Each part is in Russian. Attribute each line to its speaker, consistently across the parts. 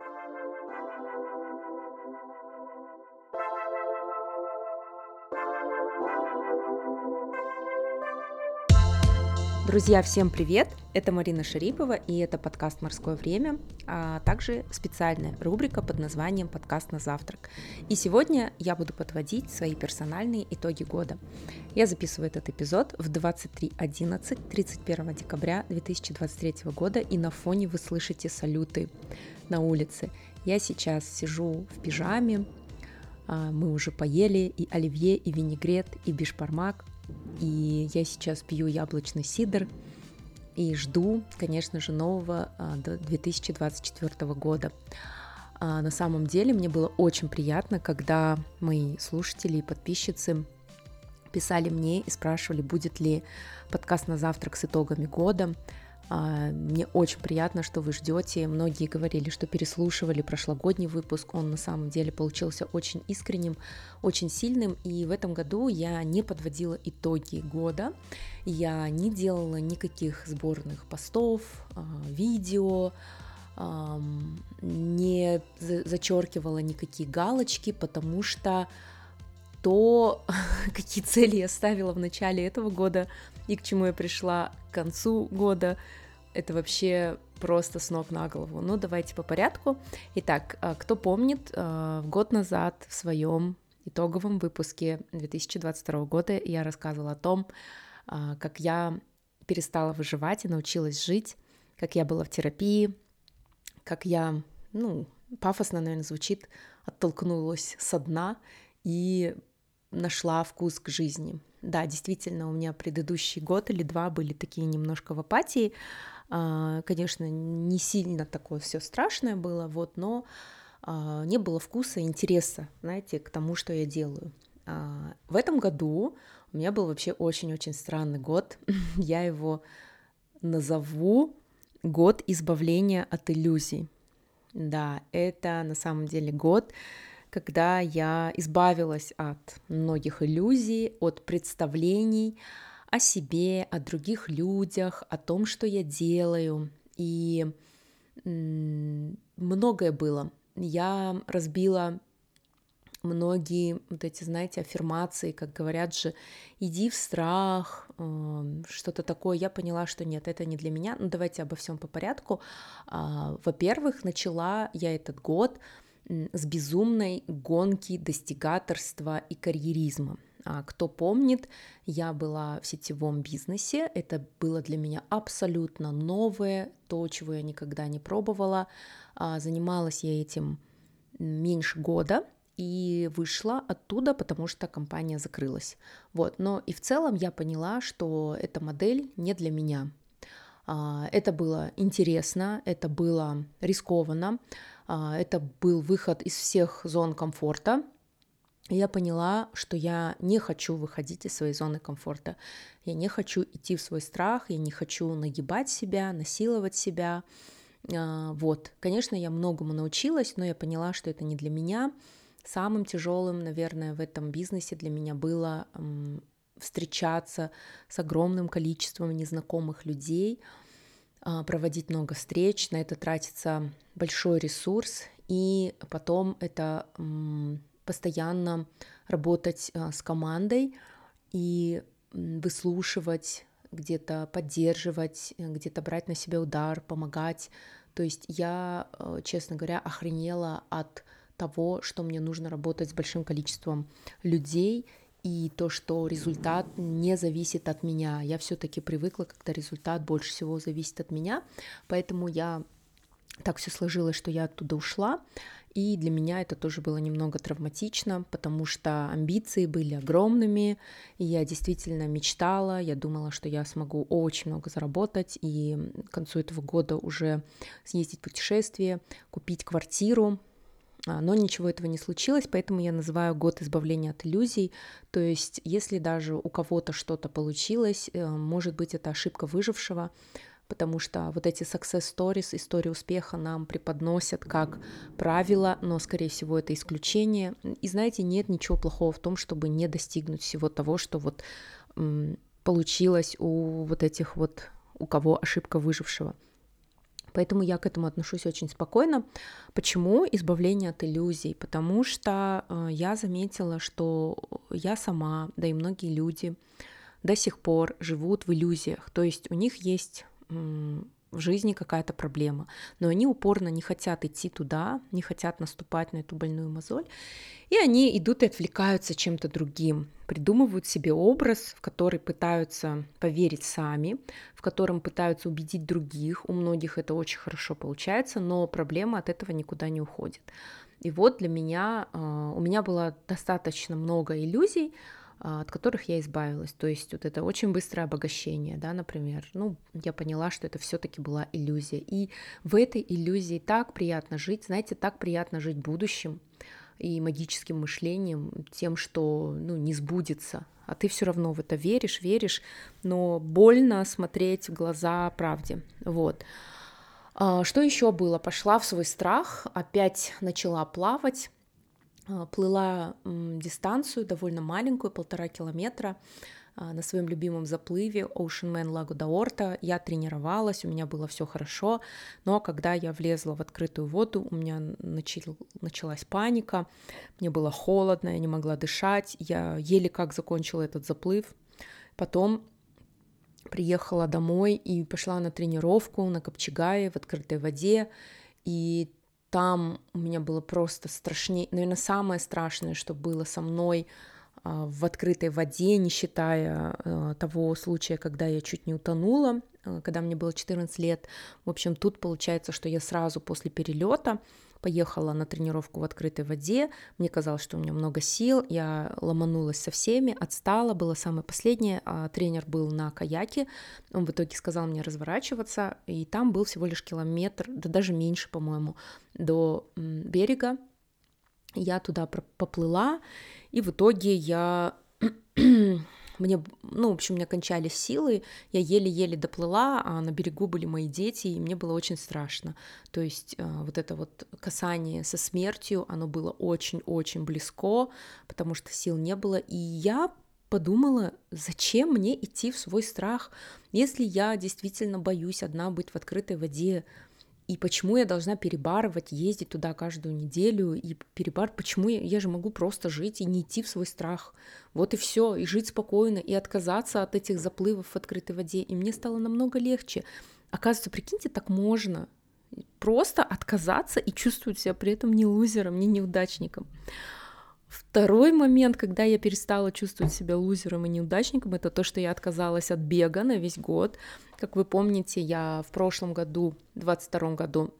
Speaker 1: Thank you. Друзья, всем привет! Это Марина Шарипова, и это подкаст «Морское время», а также специальная рубрика под названием «Подкаст на завтрак». И сегодня я буду подводить свои персональные итоги года. Я записываю этот эпизод в 23.11, 31 декабря 2023 года, и на фоне вы слышите салюты на улице. Я сейчас сижу в пижаме, а, мы уже поели и оливье, и винегрет, и бишпармак, и я сейчас пью яблочный сидр и жду, конечно же, нового 2024 а, года. А, на самом деле мне было очень приятно, когда мои слушатели и подписчицы писали мне и спрашивали, будет ли подкаст на завтрак с итогами года. А, мне очень приятно, что вы ждете. Многие говорили, что переслушивали прошлогодний выпуск. Он на самом деле получился очень искренним, очень сильным. И в этом году я не подводила итоги года. Я не делала никаких сборных постов, а, видео, не зачеркивала никакие галочки, потому что то, какие цели я ставила в начале этого года и к чему я пришла к концу года, это вообще просто с ног на голову. Ну, давайте по порядку. Итак, а, кто помнит, а, год назад в своем итоговом выпуске 2022 года я рассказывала о том, а, как я перестала выживать и научилась жить, как я была в терапии, как я, ну, пафосно, наверное, звучит, оттолкнулась со дна и нашла вкус к жизни. Да, действительно, у меня предыдущий год или два были такие немножко в апатии, а, конечно, не сильно такое все страшное было, вот, но а, не было вкуса, интереса, знаете, к тому, что я делаю. А, в этом году у меня был вообще очень-очень странный год. Я его назову год избавления от иллюзий. Да, это на самом деле год, когда я избавилась от многих иллюзий, от представлений, о себе, о других людях, о том, что я делаю. И многое было. Я разбила многие вот эти, знаете, аффирмации, как говорят же, иди в страх, эм, что-то такое. Я поняла, что нет, это не для меня. Ну, давайте обо всем по порядку. А, во-первых, начала я этот год с безумной гонки достигаторства и карьеризма. А, кто помнит, я была в сетевом бизнесе, это было для меня абсолютно новое, то, чего я никогда не пробовала. А, занималась я этим меньше года, и вышла оттуда, потому что компания закрылась. Вот. Но и в целом я поняла, что эта модель не для меня. А, это было интересно, это было рискованно, это был выход из всех зон комфорта, я поняла, что я не хочу выходить из своей зоны комфорта. Я не хочу идти в свой страх, я не хочу нагибать себя, насиловать себя. А, вот, конечно, я многому научилась, но я поняла, что это не для меня. Самым тяжелым, наверное, в этом бизнесе для меня было встречаться с огромным количеством незнакомых людей, а, проводить много встреч, на это тратится большой ресурс, и потом это постоянно работать а, с командой и выслушивать, где-то поддерживать, э, где-то брать на себя удар, помогать. То есть я, э, честно говоря, охренела от того, что мне нужно работать с большим количеством людей, и то, что результат не зависит от меня. Я все-таки привыкла, когда результат больше всего зависит от меня, поэтому я так все сложилось, что я оттуда ушла. И для меня это тоже было немного травматично, потому что амбиции были огромными, и я действительно мечтала, я думала, что я смогу очень много заработать, и к концу этого года уже съездить в путешествие, купить квартиру, но ничего этого не случилось, поэтому я называю год избавления от иллюзий. То есть, если даже у кого-то что-то получилось, э, может быть, это ошибка выжившего, потому что вот эти success stories, истории успеха нам преподносят как правило, но, скорее всего, это исключение. И знаете, нет ничего плохого в том, чтобы не достигнуть всего того, что вот получилось у вот этих вот, у кого ошибка выжившего. Поэтому я к этому отношусь очень спокойно. Почему избавление от иллюзий? Потому что э, я заметила, что я сама, да и многие люди до сих пор живут в иллюзиях. То есть у них есть в жизни какая-то проблема, но они упорно не хотят идти туда, не хотят наступать на эту больную мозоль, и они идут и отвлекаются чем-то другим, придумывают себе образ, в который пытаются поверить сами, в котором пытаются убедить других. У многих это очень хорошо получается, но проблема от этого никуда не уходит. И вот для меня, а, у меня было достаточно много иллюзий, от которых я избавилась. То есть вот это очень быстрое обогащение, да, например. Ну, я поняла, что это все-таки была иллюзия. И в этой иллюзии так приятно жить, знаете, так приятно жить будущим и магическим мышлением, тем, что, ну, не сбудется. А ты все равно в это веришь, веришь, но больно смотреть в глаза правде. Вот. А, что еще было? Пошла в свой страх, опять начала плавать а, плыла дистанцию довольно маленькую, полтора километра, а, на своем любимом заплыве Ocean Man Лагу Даорта. Я тренировалась, у меня было все хорошо, но когда я влезла в открытую воду, у меня начал, началась паника, мне было холодно, я не могла дышать, я еле как закончила этот заплыв. Потом приехала домой и пошла на тренировку на Копчегае в открытой воде, и там у меня было просто страшнее, наверное, самое страшное, что было со мной в открытой воде, не считая а, того случая, когда я чуть не утонула, а, когда мне было 14 лет. В общем, тут получается, что я сразу после перелета поехала на тренировку в открытой воде, мне казалось, что у меня много сил, я ломанулась со всеми, отстала, было самое последнее, а тренер был на каяке, он в итоге сказал мне разворачиваться, и там был всего лишь километр, да даже меньше, по-моему, до берега, я туда поплыла, и в итоге я мне, ну, в общем, у меня кончались силы, я еле-еле доплыла, а на берегу были мои дети, и мне было очень страшно. То есть э, вот это вот касание со смертью, оно было очень-очень близко, потому что сил не было, и я подумала, зачем мне идти в свой страх, если я действительно боюсь одна быть в открытой воде, и почему я должна перебарывать, ездить туда каждую неделю и перебар, почему я, я же могу просто жить и не идти в свой страх. Вот и все, и жить спокойно, и отказаться от этих заплывов в открытой воде. И мне стало намного легче. Оказывается, прикиньте, так можно. Просто отказаться и чувствовать себя при этом не лузером, не неудачником. Второй момент, когда я перестала чувствовать себя лузером и неудачником, это то, что я отказалась от бега на весь год. Как вы помните, я в прошлом году, в 22 году,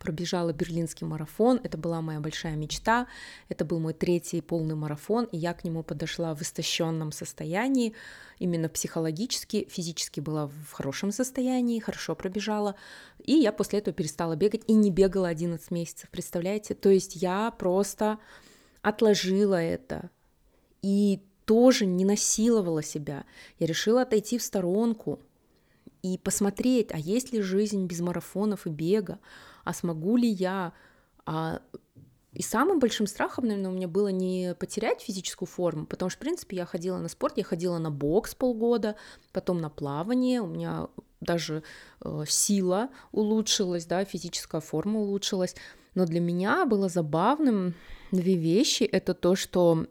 Speaker 1: пробежала берлинский марафон. Это была моя большая мечта. Это был мой третий полный марафон, и я к нему подошла в истощенном состоянии, именно психологически, физически была в хорошем состоянии, хорошо пробежала. И я после этого перестала бегать и не бегала 11 месяцев, представляете? То есть я просто отложила это и тоже не насиловала себя. Я решила отойти в сторонку и посмотреть, а есть ли жизнь без марафонов и бега, а смогу ли я. А... И самым большим страхом, наверное, у меня было не потерять физическую форму, потому что, в принципе, я ходила на спорт, я ходила на бокс полгода, потом на плавание, у меня даже э, сила улучшилась, да, физическая форма улучшилась. Но для меня было забавным две вещи. Это то, что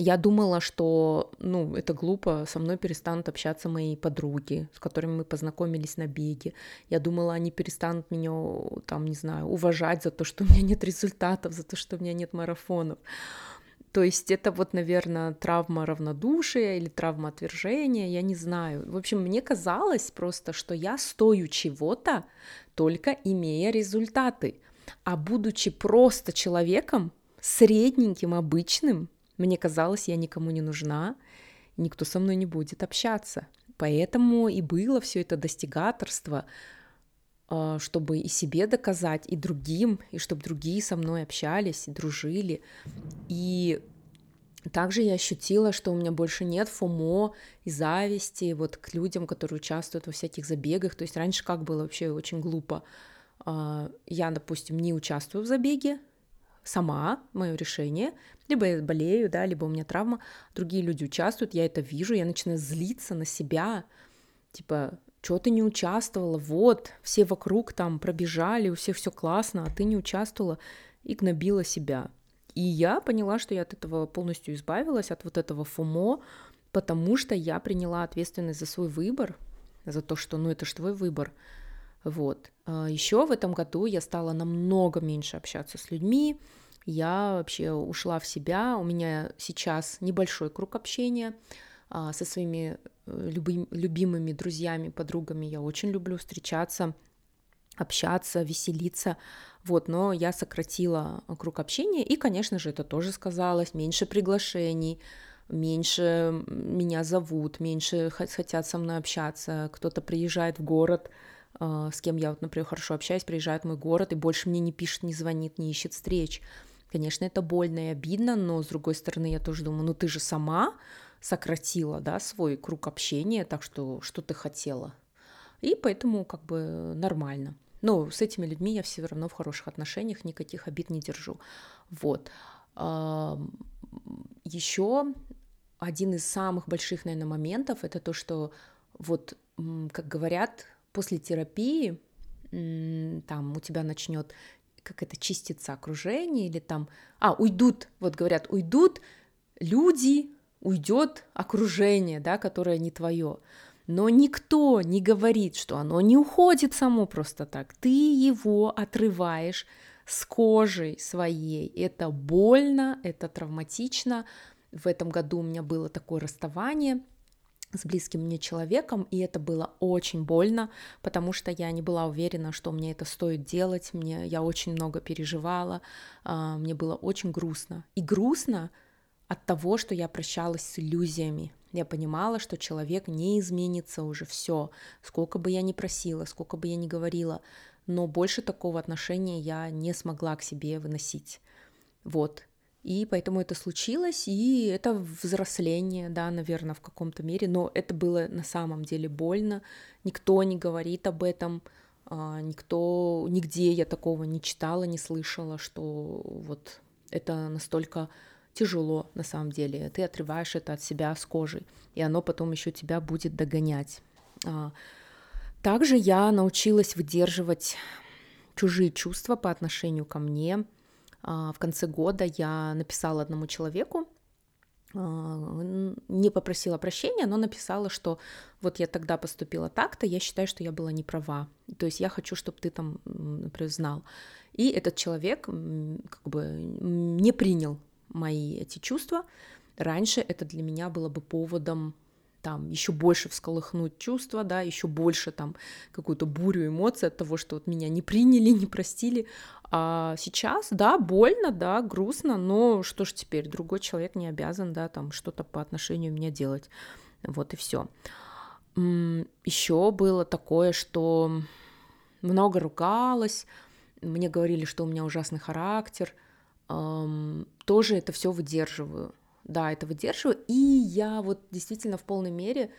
Speaker 1: я думала, что, ну, это глупо, со мной перестанут общаться мои подруги, с которыми мы познакомились на беге. Я думала, они перестанут меня, там, не знаю, уважать за то, что у меня нет результатов, за то, что у меня нет марафонов. То есть это вот, наверное, травма равнодушия или травма отвержения, я не знаю. В общем, мне казалось просто, что я стою чего-то, только имея результаты. А будучи просто человеком, средненьким, обычным, мне казалось, я никому не нужна, никто со мной не будет общаться. Поэтому и было все это достигаторство, чтобы и себе доказать, и другим, и чтобы другие со мной общались, и дружили. И также я ощутила, что у меня больше нет фомо и зависти вот к людям, которые участвуют во всяких забегах. То есть раньше как было вообще очень глупо. А, я, допустим, не участвую в забеге, сама, мое решение, либо я болею, да, либо у меня травма, другие люди участвуют, я это вижу, я начинаю злиться на себя, типа, что ты не участвовала, вот, все вокруг там пробежали, у всех все классно, а ты не участвовала и гнобила себя. И я поняла, что я от этого полностью избавилась, от вот этого фумо, потому что я приняла ответственность за свой выбор, за то, что, ну, это же твой выбор. Вот. А Еще в этом году я стала намного меньше общаться с людьми, я вообще ушла в себя, у меня сейчас небольшой круг общения, со своими э, люби- любимыми друзьями, подругами. Я очень люблю встречаться, общаться, веселиться, вот, но я сократила круг общения, и, конечно же, это тоже сказалось, меньше приглашений, меньше меня зовут, меньше хотят со мной общаться, кто-то приезжает в город, а, с кем я, вот, например, хорошо общаюсь, приезжает в мой город и больше мне не пишет, не звонит, не ищет встреч. Конечно, это больно и обидно, но с другой стороны я тоже думаю, ну ты же сама сократила, да, свой круг общения, так что что ты хотела. И поэтому как бы нормально. Но с этими людьми я все равно в хороших отношениях, никаких обид не держу. Вот. Еще один из самых больших, наверное, моментов это то, что вот, как говорят, после терапии там у тебя начнет как это чистится окружение или там, а, уйдут, вот говорят, уйдут люди, уйдет окружение, да, которое не твое. Но никто не говорит, что оно не уходит само просто так. Ты его отрываешь с кожей своей. Это больно, это травматично. В этом году у меня было такое расставание – с близким мне человеком, и это было очень больно, потому что я не была уверена, что мне это стоит делать, мне, я очень много переживала, а, мне было очень грустно. И грустно от того, что я прощалась с иллюзиями. Я понимала, что человек не изменится уже все, сколько бы я ни просила, сколько бы я ни говорила, но больше такого отношения я не смогла к себе выносить. Вот, и поэтому это случилось, и это взросление, да, наверное, в каком-то мере, но это было на самом деле больно, никто не говорит об этом, а, никто, нигде я такого не читала, не слышала, что вот это настолько тяжело на самом деле, ты отрываешь это от себя с кожей, и оно потом еще тебя будет догонять. А, также я научилась выдерживать чужие чувства по отношению ко мне, а, в конце года я написала одному человеку, а, не попросила прощения, но написала, что вот я тогда поступила так-то, я считаю, что я была не права. То есть я хочу, чтобы ты там, например, знал. И этот человек как бы не принял мои эти чувства. Раньше это для меня было бы поводом там еще больше всколыхнуть чувства, да, еще больше там какую-то бурю эмоций от того, что вот меня не приняли, не простили, а сейчас, да, больно, да, грустно, но что ж теперь, другой человек не обязан, да, там что-то по отношению меня делать. Вот и все. Еще было такое, что много ругалась, мне говорили, что у меня ужасный характер, тоже это все выдерживаю. Да, это выдерживаю, и я вот действительно в полной мере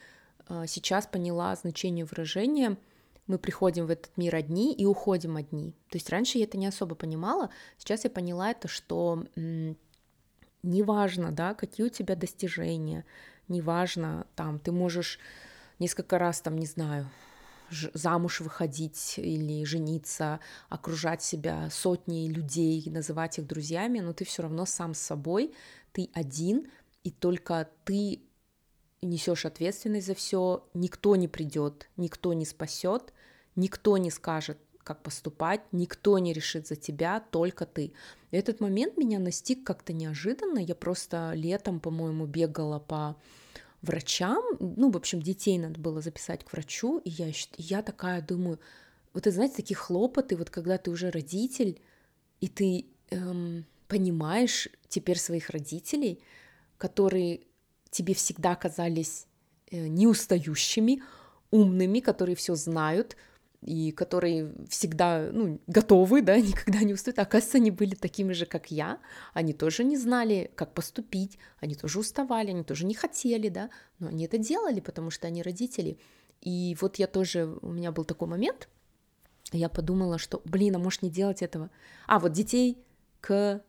Speaker 1: а, сейчас поняла значение выражения – мы приходим в этот мир одни и уходим одни. То есть раньше я это не особо понимала, сейчас я поняла это, что неважно, да, какие у тебя достижения, неважно, там, ты можешь несколько раз, там, не знаю, замуж выходить или жениться, окружать себя сотней людей, называть их друзьями, но ты все равно сам с собой, ты один, и только ты несешь ответственность за все, никто не придет, никто не спасет, никто не скажет, как поступать, никто не решит за тебя, только ты. И этот момент меня настиг как-то неожиданно. Я просто летом, по-моему, бегала по врачам, ну, в общем, детей надо было записать к врачу, и я, я такая думаю, вот это, знаете, такие хлопоты, вот когда ты уже родитель, и ты эм, понимаешь теперь своих родителей, которые тебе всегда казались э, неустающими, умными, которые все знают, и которые всегда ну, готовы, да, никогда не устают. оказывается, они были такими же, как я. Они тоже не знали, как поступить, они тоже уставали, они тоже не хотели, да, но они это делали, потому что они родители. И вот я тоже, у меня был такой момент, я подумала, что, блин, а может не делать этого? А, вот детей к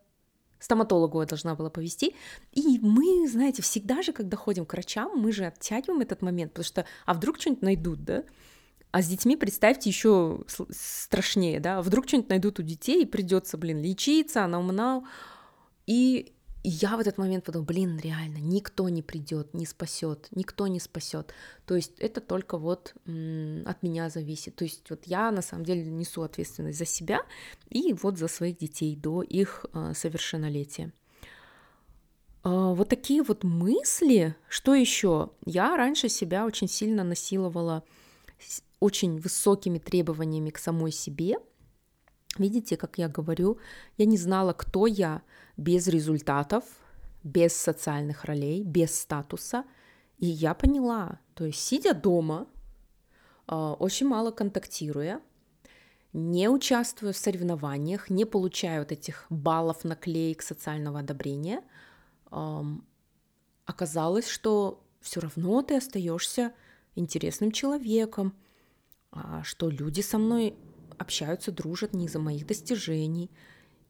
Speaker 1: стоматологу я должна была повести. И мы, знаете, всегда же, когда ходим к врачам, мы же оттягиваем этот момент, потому что, а вдруг что-нибудь найдут, да? А с детьми, представьте, еще страшнее, да, вдруг что-нибудь найдут у детей, и придется, блин, лечиться, она умна. И я в этот момент подумала, блин, реально, никто не придет, не спасет, никто не спасет. То есть это только вот от меня зависит. То есть вот я на самом деле несу ответственность за себя и вот за своих детей до их э, совершеннолетия. Э, вот такие вот мысли. Что еще? Я раньше себя очень сильно насиловала очень высокими требованиями к самой себе. Видите, как я говорю, я не знала, кто я без результатов, без социальных ролей, без статуса. И я поняла, то есть сидя дома, а, очень мало контактируя, не участвуя в соревнованиях, не получая вот этих баллов, наклеек социального одобрения, оказалось, что все равно ты остаешься интересным человеком, что люди со мной общаются, дружат не из-за моих достижений.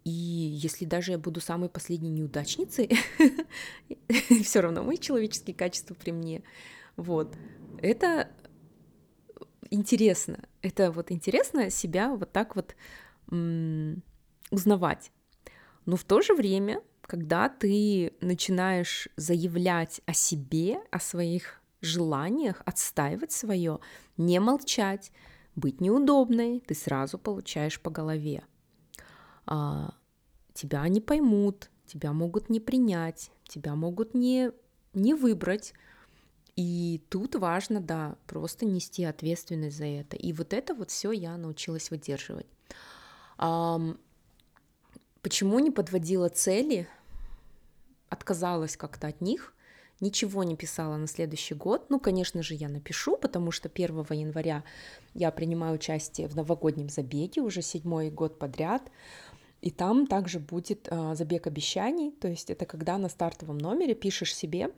Speaker 1: И если даже я буду самой последней неудачницей, все равно мои человеческие качества при мне. Вот. Это интересно. Это вот интересно себя вот так вот узнавать. Но в то же время, когда ты начинаешь заявлять о себе, о своих желаниях отстаивать свое, не молчать, быть неудобной, ты сразу получаешь по голове. А, тебя не поймут, тебя могут не принять, тебя могут не, не выбрать. И тут важно, да, просто нести ответственность за это. И вот это вот все я научилась выдерживать. А, почему не подводила цели, отказалась как-то от них – ничего не писала на следующий год. Ну, конечно же, я напишу, потому что 1 января я принимаю участие в новогоднем забеге уже седьмой год подряд. И там также будет э, забег обещаний, то есть это когда на стартовом номере пишешь себе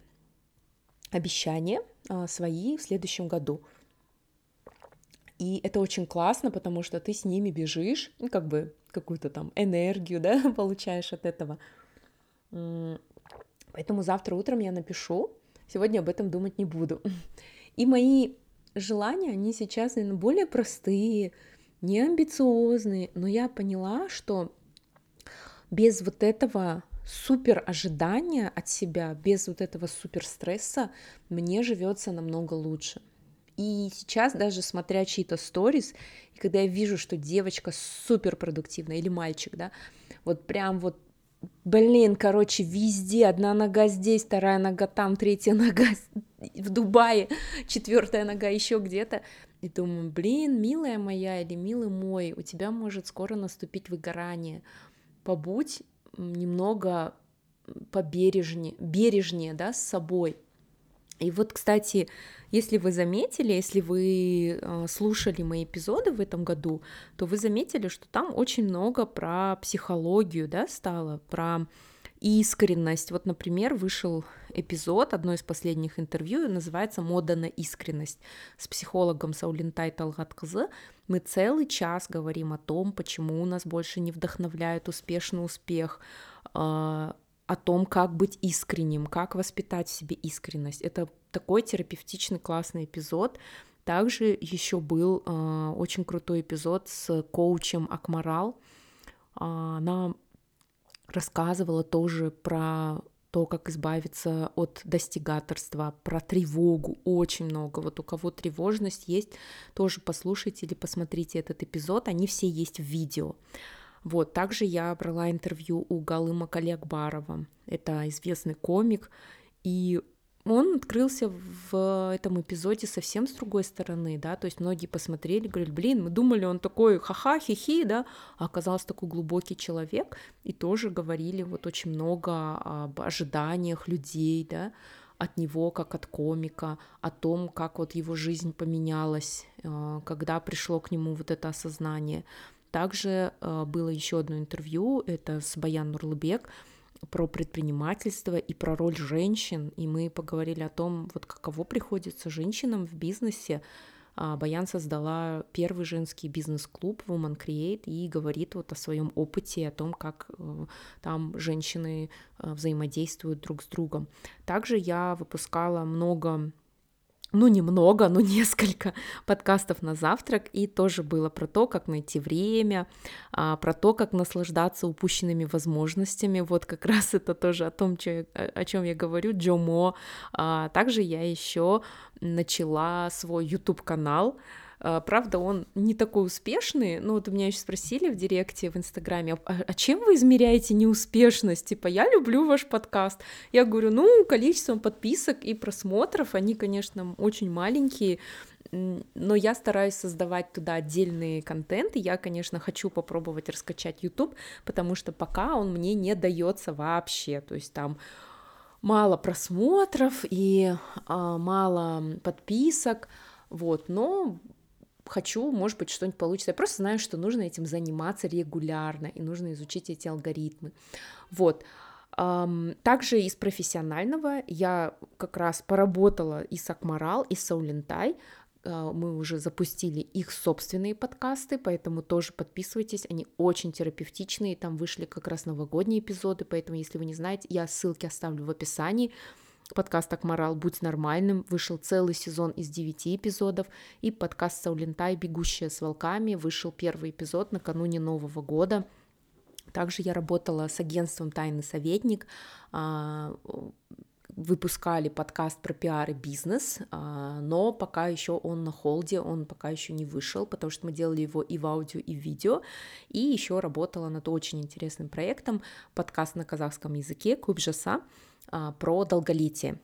Speaker 1: обещания э, свои в следующем году. И это очень классно, потому что ты с ними бежишь, ну, как бы какую-то там энергию, да, получаешь от этого. Поэтому завтра утром я напишу, сегодня об этом думать не буду. И мои желания, они сейчас, наверное, более простые, не амбициозные, но я поняла, что без вот этого супер ожидания от себя, без вот этого супер стресса мне живется намного лучше. И сейчас даже смотря чьи-то сторис, и когда я вижу, что девочка супер продуктивная или мальчик, да, вот прям вот блин, короче, везде одна нога здесь, вторая нога там, третья нога в Дубае, четвертая нога еще где-то. И думаю, блин, милая моя или милый мой, у тебя может скоро наступить выгорание. Побудь немного побережнее, бережнее, да, с собой. И вот, кстати, если вы заметили, если вы э, слушали мои эпизоды в этом году, то вы заметили, что там очень много про психологию, да, стало, про искренность. Вот, например, вышел эпизод, одно из последних интервью, называется «Мода на искренность» с психологом Саулинтай Талгаткызы. Мы целый час говорим о том, почему у нас больше не вдохновляет успешный успех, а, о том, как быть искренним, как воспитать в себе искренность. Это такой терапевтичный классный эпизод. Также еще был э, очень крутой эпизод с коучем Акмарал. А, она рассказывала тоже про то, как избавиться от достигаторства, про тревогу, очень много. Вот у кого тревожность есть, тоже послушайте или посмотрите этот эпизод, они все есть в видео. Вот, также я брала интервью у Галыма Калякбарова, это известный комик, и он открылся в этом эпизоде совсем с другой стороны, да, то есть многие посмотрели, говорили, блин, мы думали, он такой ха-ха, хи-хи, да, а оказался такой глубокий человек, и тоже говорили вот очень много об ожиданиях людей, да, от него, как от комика, о том, как вот его жизнь поменялась, э, когда пришло к нему вот это осознание. Также э, было еще одно интервью, это с Баян Нурлыбек, про предпринимательство и про роль женщин, и мы поговорили о том, вот каково приходится женщинам в бизнесе. А, Баян создала первый женский бизнес-клуб Woman Create и говорит вот о своем опыте, о том, как э, там женщины э, взаимодействуют друг с другом. Также я выпускала много ну, немного, но несколько подкастов на завтрак, и тоже было про то, как найти время, а, про то, как наслаждаться упущенными возможностями, вот как раз это тоже о том, о чем я говорю, Джомо. А, также я еще начала свой YouTube-канал, правда, он не такой успешный. Ну, вот у меня еще спросили в директе в Инстаграме, а, а чем вы измеряете неуспешность? Типа, я люблю ваш подкаст. Я говорю, ну, количеством подписок и просмотров, они, конечно, очень маленькие, но я стараюсь создавать туда отдельные контенты. Я, конечно, хочу попробовать раскачать YouTube, потому что пока он мне не дается вообще. То есть там мало просмотров и а, мало подписок, вот, но хочу, может быть, что-нибудь получится. Я просто знаю, что нужно этим заниматься регулярно, и нужно изучить эти алгоритмы. Вот. Также из профессионального я как раз поработала и с Акмарал, и с Саулинтай. А, мы уже запустили их собственные подкасты, поэтому тоже подписывайтесь, они очень терапевтичные, там вышли как раз новогодние эпизоды, поэтому, если вы не знаете, я ссылки оставлю в описании, Подкаст «Акморал. Будь нормальным» вышел целый сезон из девяти эпизодов, и подкаст «Саулинтай. Бегущая с волками» вышел первый эпизод накануне Нового года. Также я работала с агентством «Тайный советник», а, выпускали подкаст про пиар и бизнес, а, но пока еще он на холде, он пока еще не вышел, потому что мы делали его и в аудио, и в видео, и еще работала над очень интересным проектом, подкаст на казахском языке «Кубжаса», про долголетие.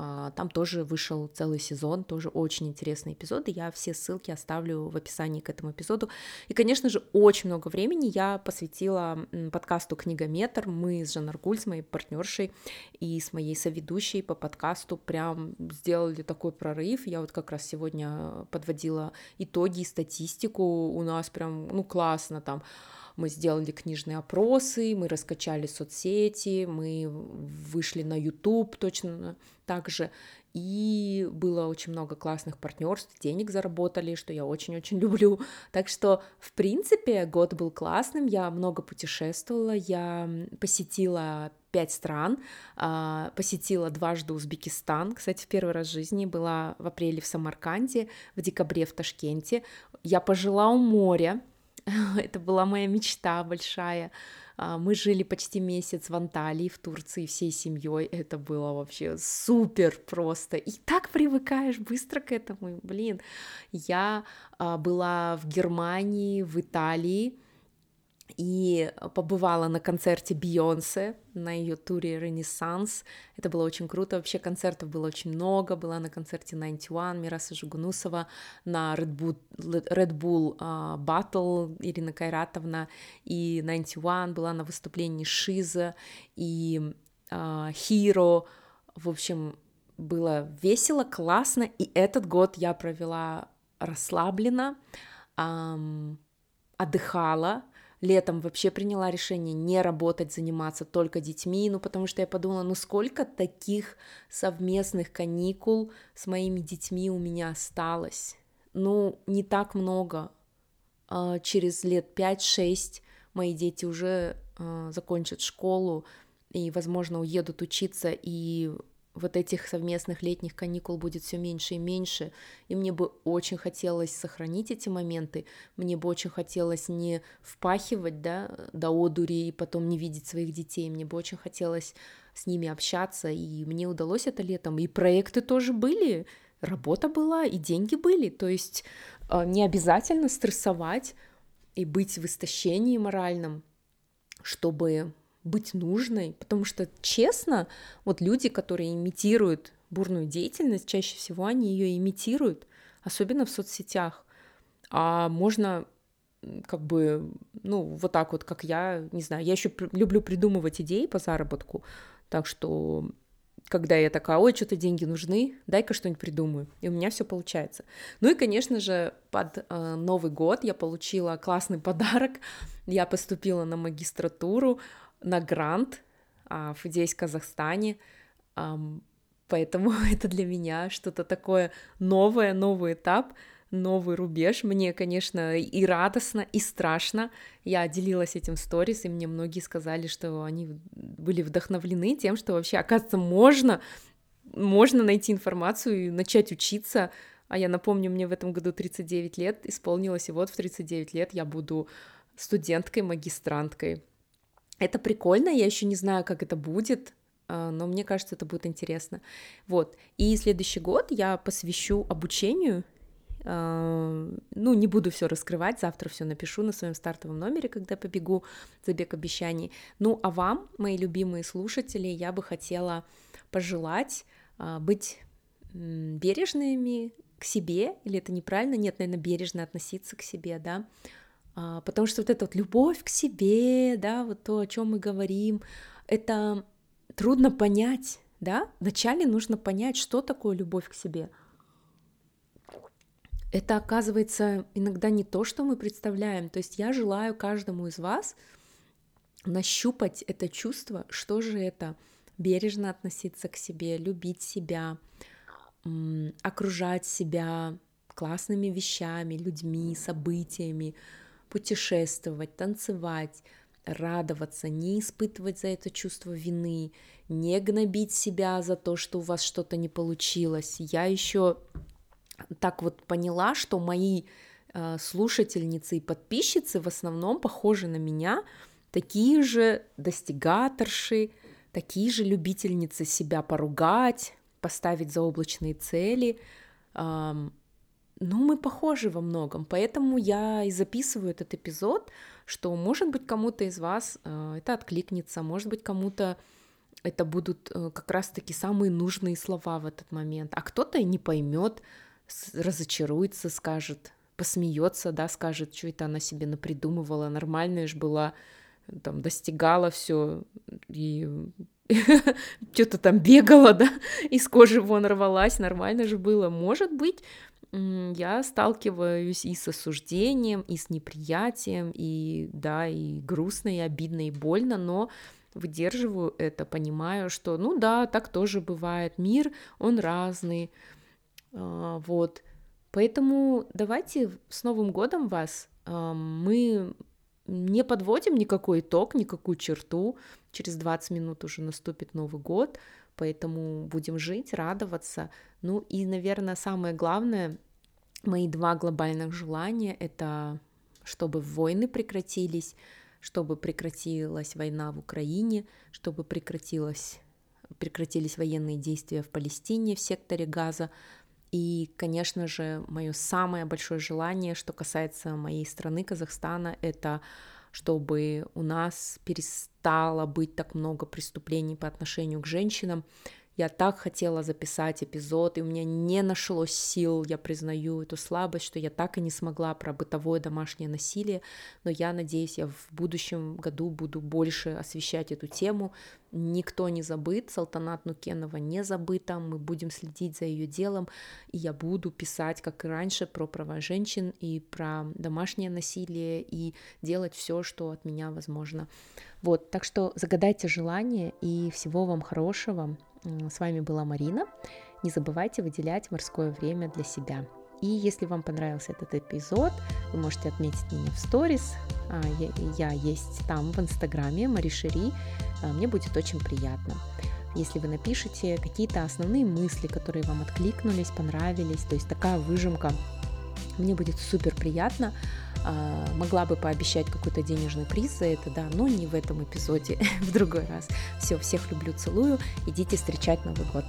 Speaker 1: А, там тоже вышел целый сезон, тоже очень интересный эпизод, и я все ссылки оставлю в описании к этому эпизоду. И, конечно же, очень много времени я посвятила подкасту «Книгометр». Мы с Жанар Гуль, с моей партнершей и с моей соведущей по подкасту прям сделали такой прорыв. Я вот как раз сегодня подводила итоги и статистику. У нас прям, ну, классно там мы сделали книжные опросы, мы раскачали соцсети, мы вышли на YouTube точно так же, и было очень много классных партнерств, денег заработали, что я очень-очень люблю. Так что, в принципе, год был классным, я много путешествовала, я посетила пять стран, а, посетила дважды Узбекистан, кстати, в первый раз в жизни была в апреле в Самарканде, в декабре в Ташкенте, я пожила у моря, Это была моя мечта большая. А, мы жили почти месяц в Анталии, в Турции, всей семьей. Это было вообще супер просто. И так привыкаешь быстро к этому. Блин, я а, была в Германии, в Италии, и побывала на концерте Бейонсе, на ее туре «Ренессанс». Это было очень круто. Вообще концертов было очень много. Была на концерте 91 Мираса Жигунусова, на Red Bull, Red Bull uh, Battle Ирина Кайратовна, и 91 была на выступлении Шиза и uh. В общем, было весело, классно, и этот год я провела расслабленно, um, отдыхала, летом вообще приняла решение не работать, заниматься только детьми, ну потому что я подумала, ну сколько таких совместных каникул с моими детьми у меня осталось? Ну, не так много. А, через лет 5-6 мои дети уже а, закончат школу и, возможно, уедут учиться, и вот этих совместных летних каникул будет все меньше и меньше, и мне бы очень хотелось сохранить эти моменты, мне бы очень хотелось не впахивать, да, до одури и потом не видеть своих детей, мне бы очень хотелось с ними общаться, и мне удалось это летом, и проекты тоже были, работа была, и деньги были, то есть э, не обязательно стрессовать и быть в истощении моральном, чтобы быть нужной, потому что, честно, вот люди, которые имитируют бурную деятельность, чаще всего они ее имитируют, особенно в соцсетях. А можно как бы, ну, вот так вот, как я, не знаю, я еще люблю придумывать идеи по заработку, так что когда я такая, ой, что-то деньги нужны, дай-ка что-нибудь придумаю. И у меня все получается. Ну и, конечно же, под э, Новый год я получила классный подарок. Я поступила на магистратуру на грант а, в «Идеясь Казахстане», а, поэтому это для меня что-то такое новое, новый этап, новый рубеж. Мне, конечно, и радостно, и страшно. Я делилась этим сторис, и мне многие сказали, что они были вдохновлены тем, что вообще, оказывается, можно можно найти информацию и начать учиться. А я напомню, мне в этом году 39 лет исполнилось, и вот в 39 лет я буду студенткой, магистранткой. Это прикольно, я еще не знаю, как это будет, а, но мне кажется, это будет интересно. Вот. И следующий год я посвящу обучению. А, ну, не буду все раскрывать, завтра все напишу на своем стартовом номере, когда побегу забег обещаний. Ну, а вам, мои любимые слушатели, я бы хотела пожелать а, быть бережными к себе, или это неправильно? Нет, наверное, бережно относиться к себе, да, потому что вот эта вот любовь к себе, да, вот то, о чем мы говорим, это трудно понять, да? Вначале нужно понять, что такое любовь к себе. Это оказывается иногда не то, что мы представляем. То есть я желаю каждому из вас нащупать это чувство, что же это бережно относиться к себе, любить себя, окружать себя классными вещами, людьми, событиями, путешествовать, танцевать, радоваться, не испытывать за это чувство вины, не гнобить себя за то, что у вас что-то не получилось. Я еще так вот поняла, что мои э, слушательницы и подписчицы в основном похожи на меня, такие же достигаторши, такие же любительницы себя поругать, поставить заоблачные цели. Ну, мы похожи во многом, поэтому я и записываю этот эпизод, что, может быть, кому-то из вас э, это откликнется, может быть, кому-то это будут э, как раз-таки самые нужные слова в этот момент, а кто-то не поймет, разочаруется, скажет, посмеется, да, скажет, что это она себе напридумывала, нормальная же была, там, достигала все и что-то там бегала, да, из кожи вон рвалась, нормально же было. Может быть, я сталкиваюсь и с осуждением, и с неприятием, и да, и грустно, и обидно, и больно, но выдерживаю это, понимаю, что, ну да, так тоже бывает, мир, он разный, а, вот. Поэтому давайте с Новым годом вас, мы не подводим никакой итог, никакую черту, через 20 минут уже наступит Новый год, поэтому будем жить, радоваться. Ну и, наверное, самое главное, мои два глобальных желания — это чтобы войны прекратились, чтобы прекратилась война в Украине, чтобы прекратилась, прекратились военные действия в Палестине, в секторе Газа. И, конечно же, мое самое большое желание, что касается моей страны, Казахстана, это чтобы у нас перестало быть так много преступлений по отношению к женщинам. Я так хотела записать эпизод, и у меня не нашлось сил, я признаю эту слабость, что я так и не смогла про бытовое домашнее насилие, но я надеюсь, я в будущем году буду больше освещать эту тему. Никто не забыт, Салтанат Нукенова не забыта, мы будем следить за ее делом, и я буду писать, как и раньше, про права женщин и про домашнее насилие, и делать все, что от меня возможно. Вот, так что загадайте желание, и всего вам хорошего. С вами была Марина. Не забывайте выделять морское время для себя. И если вам понравился этот эпизод, вы можете отметить меня в сторис. А, я, есть там в инстаграме Маришери. А, мне будет очень приятно. Если вы напишите какие-то основные мысли, которые вам откликнулись, понравились, то есть такая выжимка, мне будет супер приятно. А, могла бы пообещать какой-то денежный приз за это, да, но не в этом эпизоде, в другой раз. Все, всех люблю, целую, идите встречать Новый год.